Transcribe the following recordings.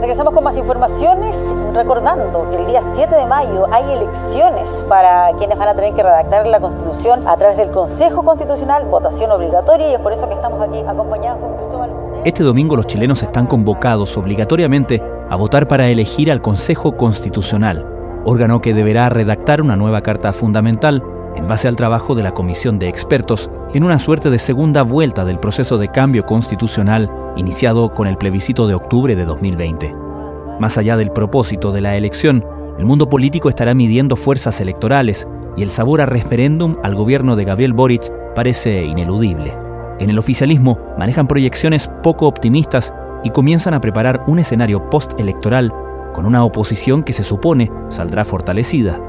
Regresamos con más informaciones, recordando que el día 7 de mayo hay elecciones para quienes van a tener que redactar la Constitución a través del Consejo Constitucional, votación obligatoria, y es por eso que estamos aquí acompañados con Cristóbal. Este domingo los chilenos están convocados obligatoriamente a votar para elegir al Consejo Constitucional, órgano que deberá redactar una nueva Carta Fundamental en base al trabajo de la Comisión de Expertos en una suerte de segunda vuelta del proceso de cambio constitucional iniciado con el plebiscito de octubre de 2020. Más allá del propósito de la elección, el mundo político estará midiendo fuerzas electorales y el sabor a referéndum al gobierno de Gabriel Boric parece ineludible. En el oficialismo manejan proyecciones poco optimistas y comienzan a preparar un escenario postelectoral con una oposición que se supone saldrá fortalecida.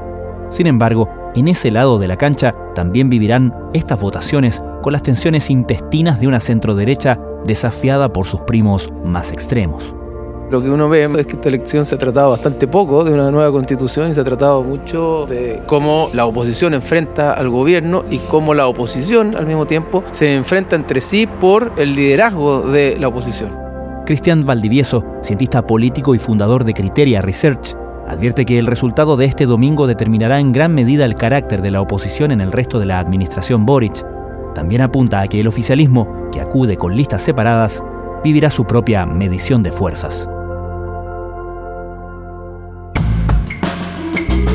Sin embargo, en ese lado de la cancha también vivirán estas votaciones con las tensiones intestinas de una centroderecha desafiada por sus primos más extremos. Lo que uno ve es que esta elección se ha tratado bastante poco de una nueva constitución y se ha tratado mucho de cómo la oposición enfrenta al gobierno y cómo la oposición al mismo tiempo se enfrenta entre sí por el liderazgo de la oposición. Cristian Valdivieso, cientista político y fundador de Criteria Research, advierte que el resultado de este domingo determinará en gran medida el carácter de la oposición en el resto de la administración Boric. También apunta a que el oficialismo, que acude con listas separadas, vivirá su propia medición de fuerzas.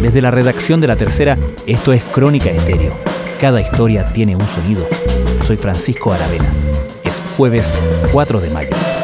Desde la redacción de la tercera, esto es Crónica Estéreo. Cada historia tiene un sonido. Soy Francisco Aravena. Es jueves 4 de mayo.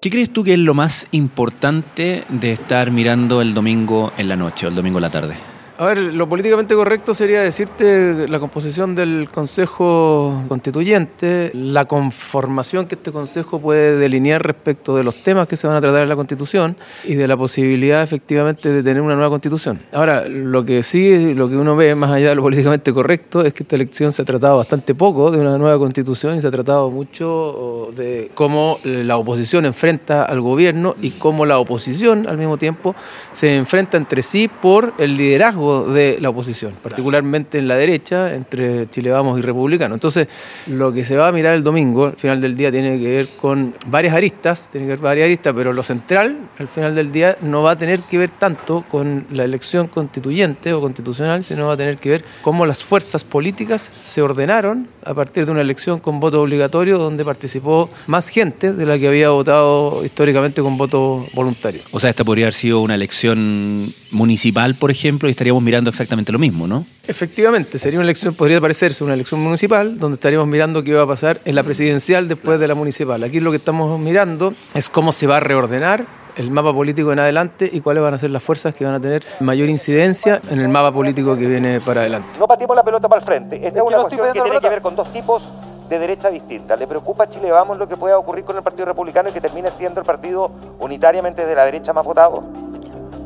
¿Qué crees tú que es lo más importante de estar mirando el domingo en la noche o el domingo en la tarde? A ver, lo políticamente correcto sería decirte la composición del Consejo Constituyente, la conformación que este Consejo puede delinear respecto de los temas que se van a tratar en la Constitución y de la posibilidad efectivamente de tener una nueva Constitución. Ahora, lo que sí, lo que uno ve más allá de lo políticamente correcto es que esta elección se ha tratado bastante poco de una nueva Constitución y se ha tratado mucho de cómo la oposición enfrenta al gobierno y cómo la oposición al mismo tiempo se enfrenta entre sí por el liderazgo de la oposición, particularmente en la derecha, entre Chile Vamos y Republicano. Entonces, lo que se va a mirar el domingo, al final del día, tiene que ver con varias aristas, tiene que ver varias aristas, pero lo central, al final del día, no va a tener que ver tanto con la elección constituyente o constitucional, sino va a tener que ver cómo las fuerzas políticas se ordenaron a partir de una elección con voto obligatorio donde participó más gente de la que había votado históricamente con voto voluntario. O sea, esta podría haber sido una elección municipal, por ejemplo, y estaríamos mirando exactamente lo mismo, ¿no? Efectivamente, sería una elección, podría parecerse una elección municipal, donde estaríamos mirando qué iba a pasar en la presidencial después de la municipal. Aquí lo que estamos mirando es cómo se va a reordenar el mapa político en adelante y cuáles van a ser las fuerzas que van a tener mayor incidencia en el mapa político que viene para adelante. No patimos la pelota para el frente. Esta es, una cuestión que tiene que ver con dos tipos de derecha distinta. ¿Le preocupa a Chile Vamos lo que pueda ocurrir con el Partido Republicano y que termine siendo el partido unitariamente de la derecha más votado?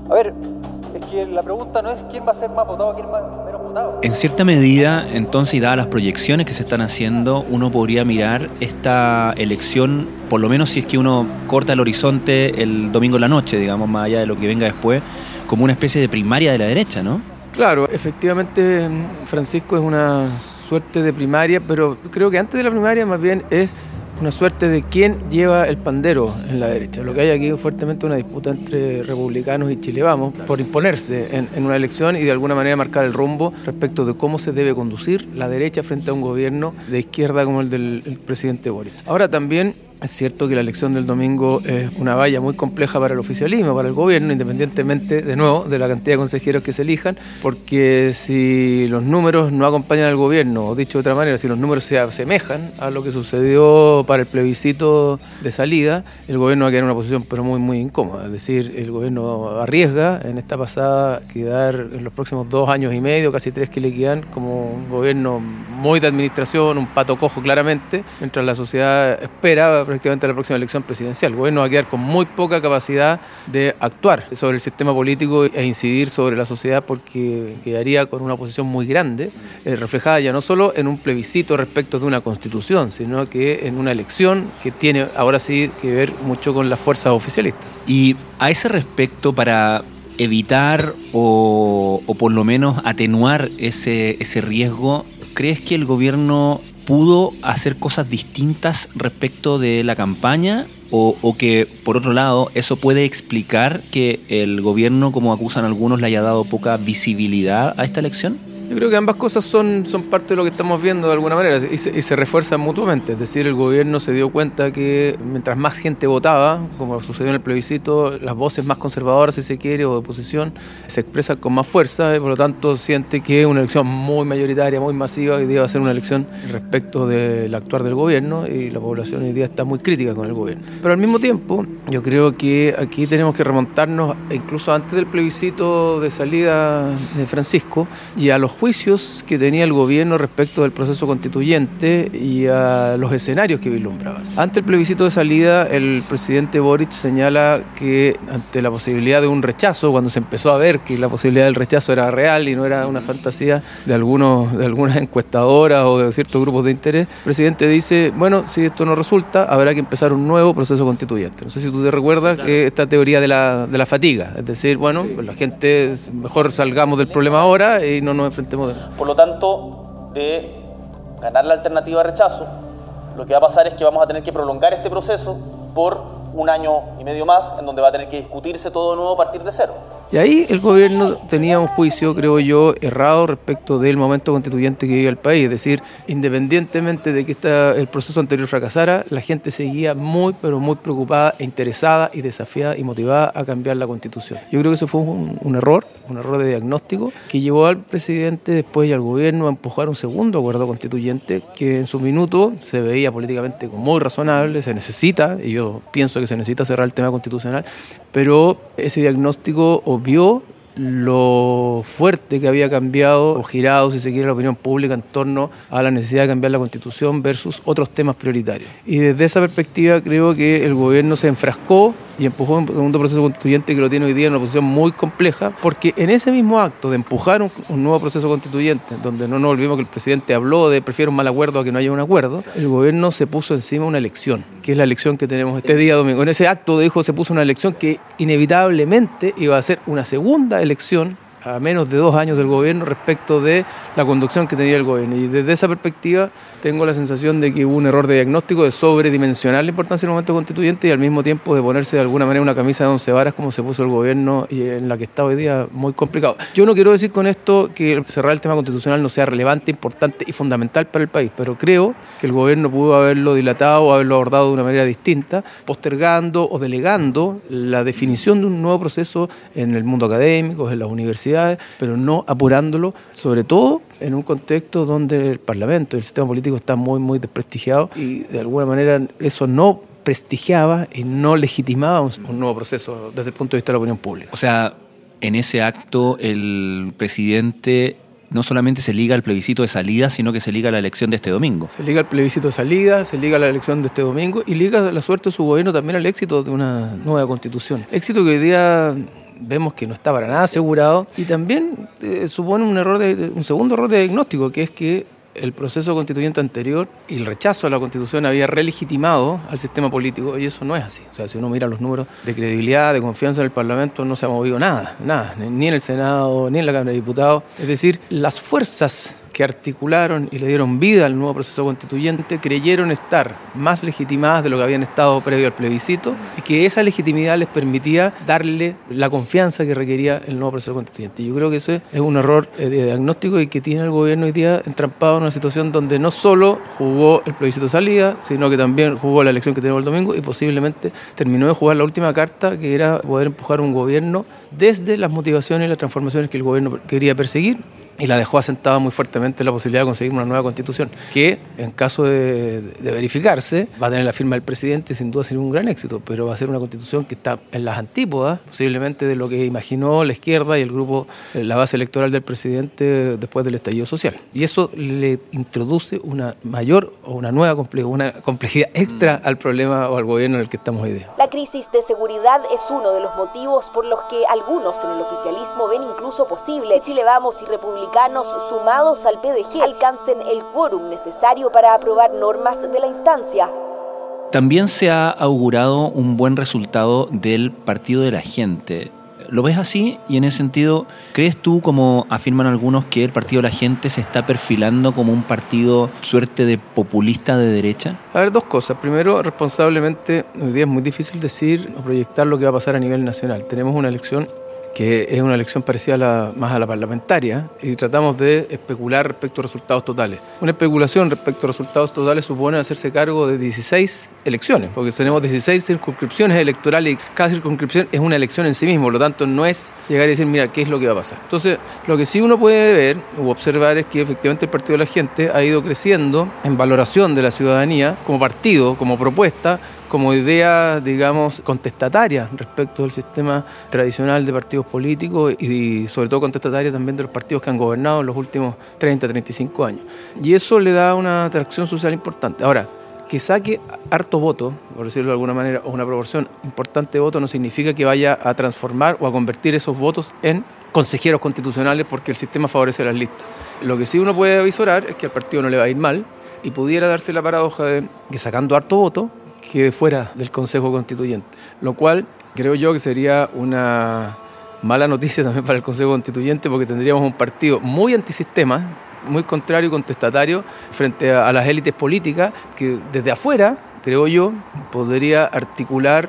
A ver, es que la pregunta no es quién va a ser más votado, quién más menos votado. En cierta medida, entonces, y dadas las proyecciones que se están haciendo, uno podría mirar esta elección, por lo menos si es que uno corta el horizonte el domingo en la noche, digamos, más allá de lo que venga después, como una especie de primaria de la derecha, ¿no? Claro, efectivamente, Francisco es una suerte de primaria, pero creo que antes de la primaria más bien es una suerte de quién lleva el pandero en la derecha. Lo que hay aquí es fuertemente una disputa entre republicanos y Chile Vamos por imponerse en, una elección y de alguna manera marcar el rumbo respecto de cómo se debe conducir la derecha frente a un gobierno de izquierda como el del presidente Boris. Ahora también es cierto que la elección del domingo es una valla muy compleja para el oficialismo, para el gobierno, independientemente, de nuevo, de la cantidad de consejeros que se elijan, porque si los números no acompañan al gobierno, o dicho de otra manera, si los números se asemejan a lo que sucedió para el plebiscito de salida, el gobierno va a quedar en una posición pero muy, muy incómoda. Es decir, el gobierno arriesga en esta pasada quedar en los próximos dos años y medio, casi tres que le quedan, como un gobierno muy de administración, un pato cojo claramente, mientras la sociedad espera prácticamente la próxima elección presidencial. El gobierno va a quedar con muy poca capacidad de actuar sobre el sistema político e incidir sobre la sociedad porque quedaría con una posición muy grande, eh, reflejada ya no solo en un plebiscito respecto de una constitución, sino que en una elección que tiene ahora sí que ver mucho con las fuerzas oficialistas. Y a ese respecto, para evitar o, o por lo menos atenuar ese, ese riesgo, ¿crees que el gobierno pudo hacer cosas distintas respecto de la campaña o, o, que, por otro lado, eso puede explicar que el gobierno, como acusan algunos, le haya dado poca visibilidad a esta elección? Yo creo que ambas cosas son, son parte de lo que estamos viendo de alguna manera y se, refuerzan mutuamente. Es decir, el gobierno se dio cuenta que mientras más gente votaba, como sucedió en el plebiscito, las voces más conservadoras, si se quiere, o de oposición, se expresan con más fuerza y por lo tanto siente que una elección muy mayoritaria, muy masiva, hoy día va a ser una elección respecto del actuar del gobierno y la población hoy día está muy crítica con el gobierno. Pero al mismo tiempo, yo creo que aquí tenemos que remontarnos incluso antes del plebiscito de salida de Francisco y a los juicios que tenía el gobierno respecto del proceso constituyente y a los escenarios que vislumbraban. Ante el plebiscito de salida, el presidente Boric señala que ante la posibilidad de un rechazo, cuando se empezó a ver que la posibilidad del rechazo era real y no era una fantasía de, algunos, de algunas encuestadoras o de ciertos grupos de interés, el presidente dice, bueno, si esto no resulta, habrá que empezar un nuevo proceso constituyente. No sé si tú te recuerdas que esta teoría de la, de la fatiga, es decir, bueno, la gente, mejor salgamos del problema ahora y no nos por lo tanto, de ganar la alternativa de rechazo, lo que va a pasar es que vamos a tener que prolongar este proceso por un año y medio más, en donde va a tener que discutirse todo de nuevo a partir de cero. Y ahí el gobierno tenía un juicio, creo yo, errado respecto del momento constituyente que vive el país. Es decir, independientemente de que esta, el proceso anterior fracasara, la gente seguía muy, pero muy preocupada interesada y desafiada y motivada a cambiar la constitución. Yo creo que eso fue un, un error, un error de diagnóstico, que llevó al presidente después y al gobierno a empujar un segundo acuerdo constituyente que en su minuto se veía políticamente como muy razonable, se necesita, y yo pienso que se necesita cerrar el tema constitucional, pero ese diagnóstico vio lo fuerte que había cambiado o girado, si se quiere, la opinión pública en torno a la necesidad de cambiar la constitución versus otros temas prioritarios. Y desde esa perspectiva creo que el gobierno se enfrascó y empujó un segundo proceso constituyente que lo tiene hoy día en una posición muy compleja, porque en ese mismo acto de empujar un, un, nuevo proceso constituyente, donde no nos olvidemos que el presidente habló de prefiero un mal acuerdo a que no haya un acuerdo, el gobierno se puso encima una elección, que es la elección que tenemos este día domingo. En ese acto, dijo, se puso una elección que inevitablemente iba a ser una segunda elección a menos de dos años del gobierno respecto de la conducción que tenía el gobierno. Y desde esa perspectiva tengo la sensación de que hubo un error de diagnóstico, de sobredimensionar la importancia del momento constituyente y al mismo tiempo de ponerse de alguna manera una camisa de once varas como se puso el gobierno y en la que está hoy día muy complicado. Yo no quiero decir con esto que cerrar el tema constitucional no sea relevante, importante y fundamental para el país, pero creo que el gobierno pudo haberlo dilatado o haberlo abordado de una manera distinta, postergando o delegando la definición de un nuevo proceso en el mundo académico, en las universidades, pero no apurándolo, sobre todo en un contexto donde el Parlamento, el sistema político está muy, muy desprestigiado y de alguna manera eso no prestigiaba y no legitimaba un, un, nuevo proceso desde el punto de vista de la opinión pública. O sea, en ese acto el presidente no solamente se liga al plebiscito de salida, sino que se liga a la elección de este domingo. Se liga al plebiscito de salida, se liga a la elección de este domingo y liga la suerte de su gobierno también al éxito de una nueva constitución. Éxito que hoy día vemos que no está para nada asegurado y también eh, supone un error de, un segundo error de diagnóstico que es que el proceso constituyente anterior y el rechazo a la constitución había relegitimado al sistema político y eso no es así. O sea, si uno mira los números de credibilidad, de confianza en el Parlamento, no se ha movido nada, nada, ni en el Senado, ni en la Cámara de Diputados. Es decir, las fuerzas que articularon y le dieron vida al nuevo proceso constituyente creyeron estar más legitimadas de lo que habían estado previo al plebiscito y que esa legitimidad les permitía darle la confianza que requería el nuevo proceso constituyente. Yo creo que eso es un error de diagnóstico y que tiene el gobierno hoy día entrampado en una situación donde no solo jugó el plebiscito salida, sino que también jugó la elección que tenemos el domingo y posiblemente terminó de jugar la última carta que era poder empujar un gobierno desde las motivaciones y las transformaciones que el gobierno quería perseguir y la dejó asentada muy fuertemente la posibilidad de conseguir una nueva constitución, que en caso de, de, verificarse va a tener la firma del presidente y sin duda sería un gran éxito, pero va a ser una constitución que está en las antípodas posiblemente de lo que imaginó la izquierda y el grupo, la base electoral del presidente después del estallido social. Y eso le introduce una mayor o una nueva complejidad, una complejidad extra al problema o al gobierno en el que estamos hoy día. La crisis de seguridad es uno de los motivos por los que algunos en el oficialismo ven incluso posible Chile Vamos y República republicanos sumados al PDG alcancen el quórum necesario para aprobar normas de la instancia. También se ha augurado un buen resultado del Partido de la Gente. ¿Lo ves así? Y en ese sentido, ¿crees tú, como afirman algunos, que el Partido de la Gente se está perfilando como un partido suerte de populista de derecha? A ver, dos cosas. Primero, responsablemente, hoy día es muy difícil decir o proyectar lo que va a pasar a nivel nacional. Tenemos una elección que es una elección parecida a más a la parlamentaria, y tratamos de especular respecto a resultados totales. Una especulación respecto a resultados totales supone hacerse cargo de 16 elecciones, porque tenemos 16 circunscripciones electorales y cada circunscripción es una elección en sí mismo, por lo tanto no es llegar y decir, mira, ¿qué es lo que va a pasar? Entonces, lo que sí uno puede ver o observar es que efectivamente el Partido de la Gente ha ido creciendo en valoración de la ciudadanía como partido, como propuesta, como idea, digamos, contestataria respecto del sistema tradicional de partidos políticos y sobre todo contestataria también de los partidos que han gobernado en los últimos 30, 35 años. Y eso le da una atracción social importante. Ahora, que saque harto voto, por decirlo de alguna manera, o una proporción importante de votos, no significa que vaya a transformar o a convertir esos votos en consejeros constitucionales porque el sistema favorece las listas. Lo que sí uno puede avisorar es que al partido no le va a ir mal y pudiera darse la paradoja de que sacando harto voto, quede fuera del Consejo Constituyente, lo cual creo yo que sería una mala noticia también para el Consejo Constituyente porque tendríamos un partido muy antisistema, muy contrario y contestatario frente a, las élites políticas que desde afuera, creo yo, podría articular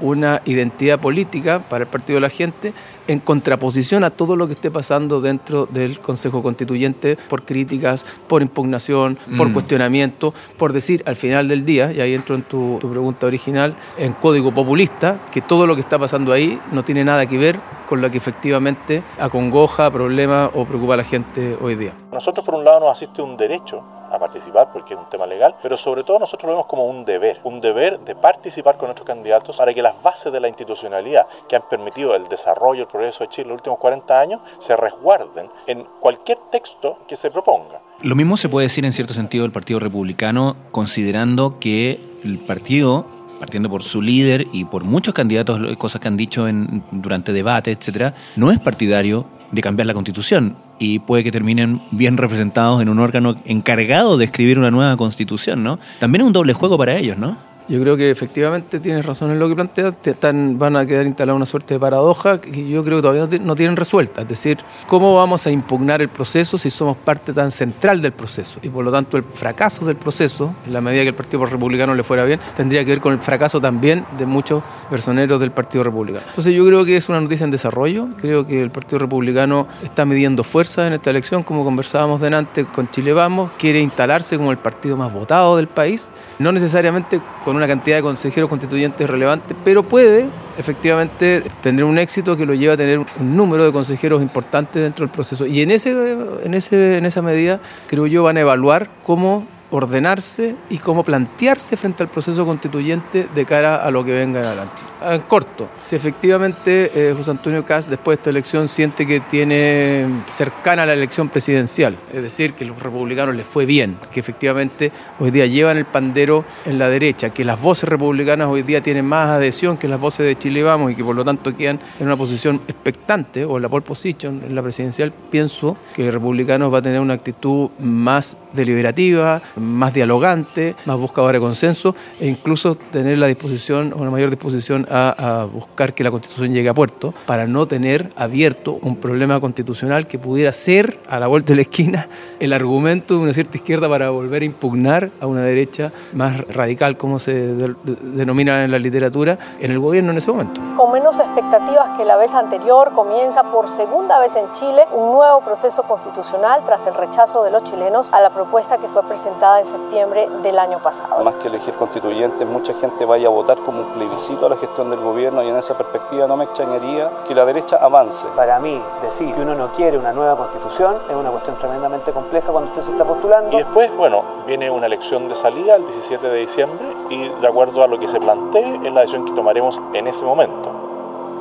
una identidad política para el Partido de la Gente en contraposición a todo lo que esté pasando dentro del Consejo Constituyente por críticas, por impugnación, por mm. cuestionamiento, por decir al final del día, y ahí entro en tu, tu pregunta original, en código populista, que todo lo que está pasando ahí no tiene nada que ver con lo que efectivamente acongoja, problema o preocupa a la gente hoy día. Nosotros por un lado nos asiste un derecho a participar porque es un tema legal, pero sobre todo nosotros lo vemos como un deber, un deber de participar con nuestros candidatos para que las bases de la institucionalidad que han permitido el desarrollo, el progreso de Chile en los últimos 40 años se resguarden en cualquier texto que se proponga. Lo mismo se puede decir en cierto sentido del Partido Republicano, considerando que el partido partiendo por su líder y por muchos candidatos, cosas que han dicho en, durante debates, etcétera, no es partidario de cambiar la constitución y puede que terminen bien representados en un órgano encargado de escribir una nueva constitución, ¿no? También es un doble juego para ellos, ¿no? Yo creo que efectivamente tienes razón en lo que planteas, están, van a quedar instalada una suerte de paradoja que yo creo que todavía no, tienen resuelta. Es decir, ¿cómo vamos a impugnar el proceso si somos parte tan central del proceso? Y por lo tanto el fracaso del proceso, en la medida que el Partido Republicano le fuera bien, tendría que ver con el fracaso también de muchos personeros del Partido Republicano. Entonces yo creo que es una noticia en desarrollo, creo que el Partido Republicano está midiendo fuerza en esta elección, como conversábamos delante con Chile Vamos, quiere instalarse como el partido más votado del país, no necesariamente con una cantidad de consejeros constituyentes relevante, pero puede efectivamente tener un éxito que lo lleva a tener un número de consejeros importantes dentro del proceso. Y en, ese, en, ese, en esa medida, creo yo, van a evaluar cómo ordenarse y cómo plantearse frente al proceso constituyente de cara a lo que venga adelante. En corto, si efectivamente eh, José Antonio Caz después de esta elección siente que tiene cercana la elección presidencial, es decir, que los republicanos les fue bien, que efectivamente hoy día llevan el pandero en la derecha, que las voces republicanas hoy día tienen más adhesión que las voces de Chile Vamos y que por lo tanto quedan en una posición expectante o en la pole position en la presidencial, pienso que republicanos va a tener una actitud más deliberativa, más dialogante, más buscadora de consenso e incluso tener la disposición una mayor disposición a, buscar que la Constitución llegue a puerto para no tener abierto un problema constitucional que pudiera ser, a la vuelta de la esquina, el argumento de una cierta izquierda para volver a impugnar a una derecha más radical, como se denomina en la literatura, en el gobierno en ese momento. Con menos expectativas que la vez anterior, comienza por segunda vez en Chile un nuevo proceso constitucional tras el rechazo de los chilenos a la propuesta que fue presentada en septiembre del año pasado. Más que elegir constituyentes, mucha gente vaya a votar como un plebiscito a la gestión del gobierno y en esa perspectiva no me extrañaría que la derecha avance. Para mí, decir que uno no quiere una nueva constitución es una cuestión tremendamente compleja cuando usted se está postulando. Y después, bueno, viene una elección de salida el 17 de diciembre y de acuerdo a lo que se plantee es la decisión que tomaremos en ese momento.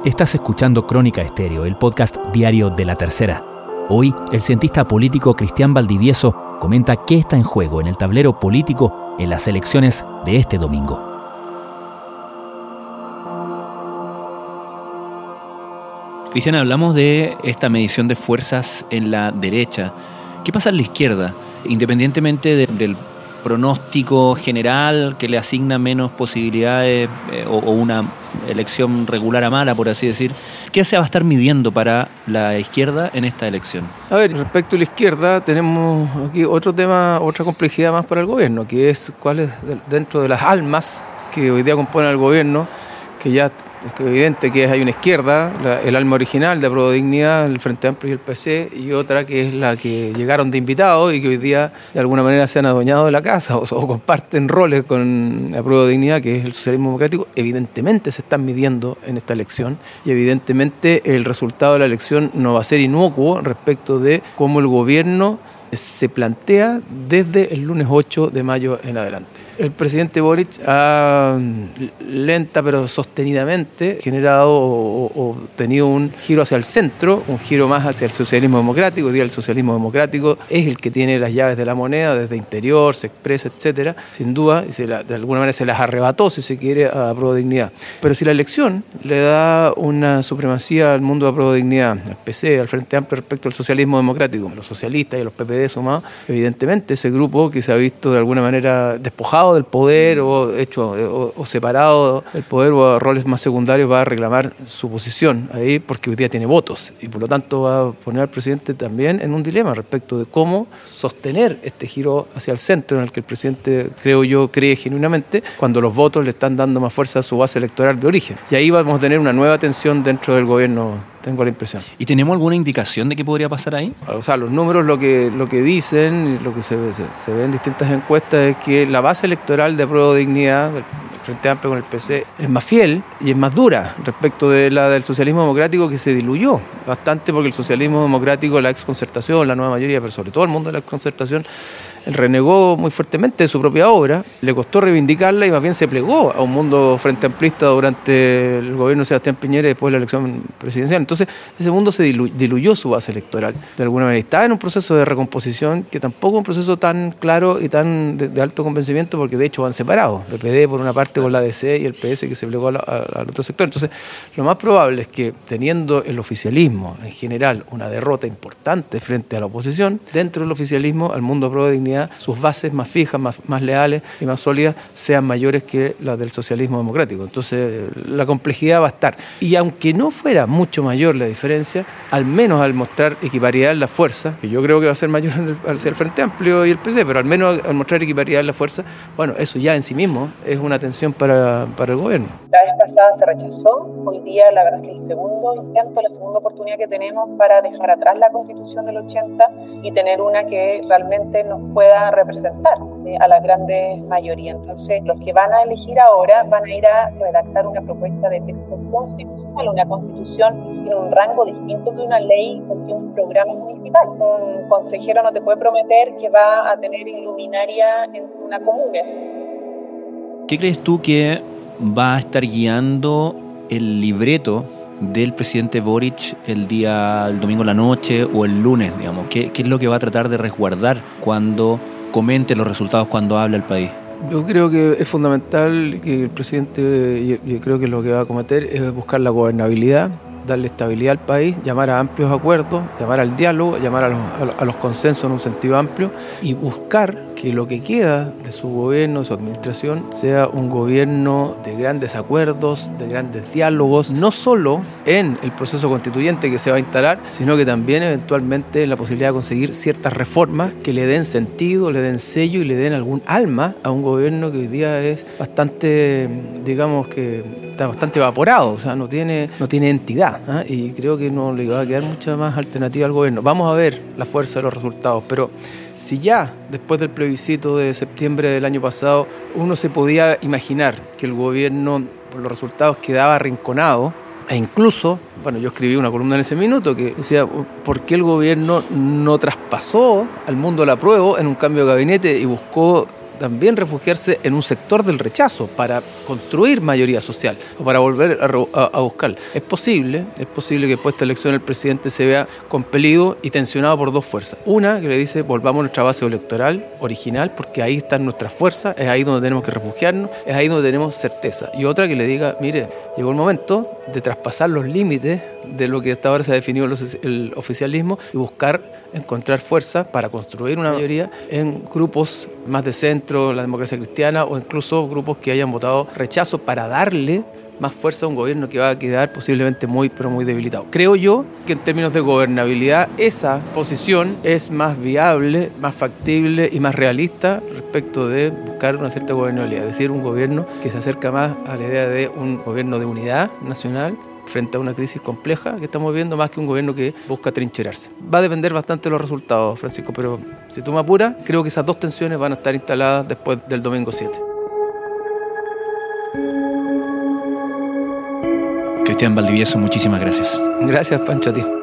Estás escuchando Crónica Estéreo, el podcast diario de la tercera. Hoy, el cientista político Cristian Valdivieso comenta qué está en juego en el tablero político en las elecciones de este domingo. Cristian, hablamos de esta medición de fuerzas en la derecha. ¿Qué pasa en la izquierda? Independientemente del pronóstico general que le asigna menos posibilidades eh, o, una elección regular a mala, por así decir. ¿Qué se va a estar midiendo para la izquierda en esta elección? A ver, respecto a la izquierda, tenemos aquí otro tema, otra complejidad más para el gobierno, que es cuál es dentro de las almas que hoy día componen al gobierno, que ya es evidente que hay una izquierda, el alma original de Pro Dignidad, el Frente Amplio y el PC, y otra que es la que llegaron de invitados y que hoy día de alguna manera se han adueñado de la casa o, comparten roles con la Pro Dignidad, que es el socialismo democrático. Evidentemente se están midiendo en esta elección y evidentemente el resultado de la elección no va a ser inocuo respecto de cómo el gobierno se plantea desde el lunes 8 de mayo en adelante. El presidente Boric ha lenta pero sostenidamente generado o, tenido un giro hacia el centro, un giro más hacia el socialismo democrático. Hoy día el socialismo democrático es el que tiene las llaves de la moneda desde interior, se expresa, etcétera. Sin duda, y se de alguna manera se las arrebató, si se quiere, a Pro Dignidad. Pero si la elección le da una supremacía al mundo de Pro Dignidad, al PC, al Frente Amplio respecto al socialismo democrático, los socialistas y a los PPD sumados, evidentemente ese grupo que se ha visto de alguna manera despojado del poder o hecho o, separado del poder o a roles más secundarios va a reclamar su posición ahí porque hoy día tiene votos y por lo tanto va a poner al presidente también en un dilema respecto de cómo sostener este giro hacia el centro en el que el presidente creo yo cree genuinamente cuando los votos le están dando más fuerza a su base electoral de origen. Y ahí vamos a tener una nueva tensión dentro del gobierno tengo la impresión. ¿Y tenemos alguna indicación de qué podría pasar ahí? O sea, los números lo que, lo que dicen, lo que se, se, ve en distintas encuestas es que la base electoral de Prueba de Dignidad, Frente Amplio con el PC, es más fiel y es más dura respecto de la del socialismo democrático que se diluyó bastante porque el socialismo democrático, la exconcertación, la nueva mayoría, pero sobre todo el mundo de la exconcertación, renegó muy fuertemente de su propia obra, le costó reivindicarla y más bien se plegó a un mundo frente amplista durante el gobierno de Sebastián Piñera después de la elección presidencial. Entonces, ese mundo se diluyó su base electoral de alguna manera. Está en un proceso de recomposición que tampoco es un proceso tan claro y tan de, alto convencimiento porque de hecho van separados. El PD por una parte con la DC y el PS que se plegó al, otro sector. Entonces, lo más probable es que teniendo el oficialismo en general una derrota importante frente a la oposición, dentro del oficialismo al mundo pro de dignidad sus bases más fijas, más, más leales y más sólidas sean mayores que las del socialismo democrático. Entonces la complejidad va a estar. Y aunque no fuera mucho mayor la diferencia, al menos al mostrar equiparidad en la fuerza, que yo creo que va a ser mayor hacia el Frente Amplio y el PC, pero al menos al mostrar equiparidad en la fuerza, bueno, eso ya en sí mismo es una tensión para, para el gobierno. La vez pasada se rechazó, hoy día la verdad es que el segundo intento, la segunda oportunidad que tenemos para dejar atrás la constitución del 80 y tener una que realmente nos pueda representar eh, a la grande mayoría. Entonces, los que van a elegir ahora van a ir a redactar una propuesta de texto constitucional. Una constitución tiene un rango distinto que una ley o que un programa municipal. Un consejero no te puede prometer que va a tener iluminaria en una comuna. ¿Qué crees tú que va a estar guiando el libreto del presidente Boric el día, el domingo en la noche o el lunes, digamos? ¿Qué, ¿Qué, es lo que va a tratar de resguardar cuando comente los resultados, cuando habla el país? Yo creo que es fundamental que el presidente, yo creo que lo que va a cometer es buscar la gobernabilidad, darle estabilidad al país, llamar a amplios acuerdos, llamar al diálogo, llamar a los consensos en un sentido amplio y buscar que lo que queda de su gobierno, de su administración, sea un gobierno de grandes acuerdos, de grandes diálogos, no solo en el proceso constituyente que se va a instalar, sino que también eventualmente en la posibilidad de conseguir ciertas reformas que le den sentido, le den sello y le den algún alma a un gobierno que hoy día es bastante, digamos que está bastante evaporado, o sea, no tiene, no tiene entidad. ¿ah? Y creo que no le va a quedar mucha más alternativa al gobierno. Vamos a ver la fuerza de los resultados, pero si ya después del plebiscito de septiembre del año pasado uno se podía imaginar que el gobierno por los resultados quedaba arrinconado, e incluso, bueno, yo escribí una columna en ese minuto que decía, ¿por qué el gobierno no traspasó al mundo la prueba en un cambio de gabinete y buscó también refugiarse en un sector del rechazo para construir mayoría social o para volver a, buscar. Es posible, es posible que después de esta elección el presidente se vea compelido y tensionado por dos fuerzas. Una que le dice volvamos a nuestra base electoral original porque ahí están nuestras fuerzas, es ahí donde tenemos que refugiarnos, es ahí donde tenemos certeza. Y otra que le diga, mire, llegó el momento de traspasar los límites de lo que hasta ahora se ha definido el oficialismo y buscar encontrar fuerza para construir una mayoría en grupos más decentes Centro, la Democracia Cristiana o incluso grupos que hayan votado rechazo para darle más fuerza a un gobierno que va a quedar posiblemente muy, pero muy debilitado. Creo yo que en términos de gobernabilidad esa posición es más viable, más factible y más realista respecto de buscar una cierta gobernabilidad, es decir, un gobierno que se acerca más a la idea de un gobierno de unidad nacional frente a una crisis compleja que estamos viendo más que un gobierno que busca trincherarse. Va a depender bastante de los resultados, Francisco, pero si tú me apuras, creo que esas dos tensiones van a estar instaladas después del domingo 7. Cristian Valdivieso, muchísimas gracias. Gracias, Pancho, a ti.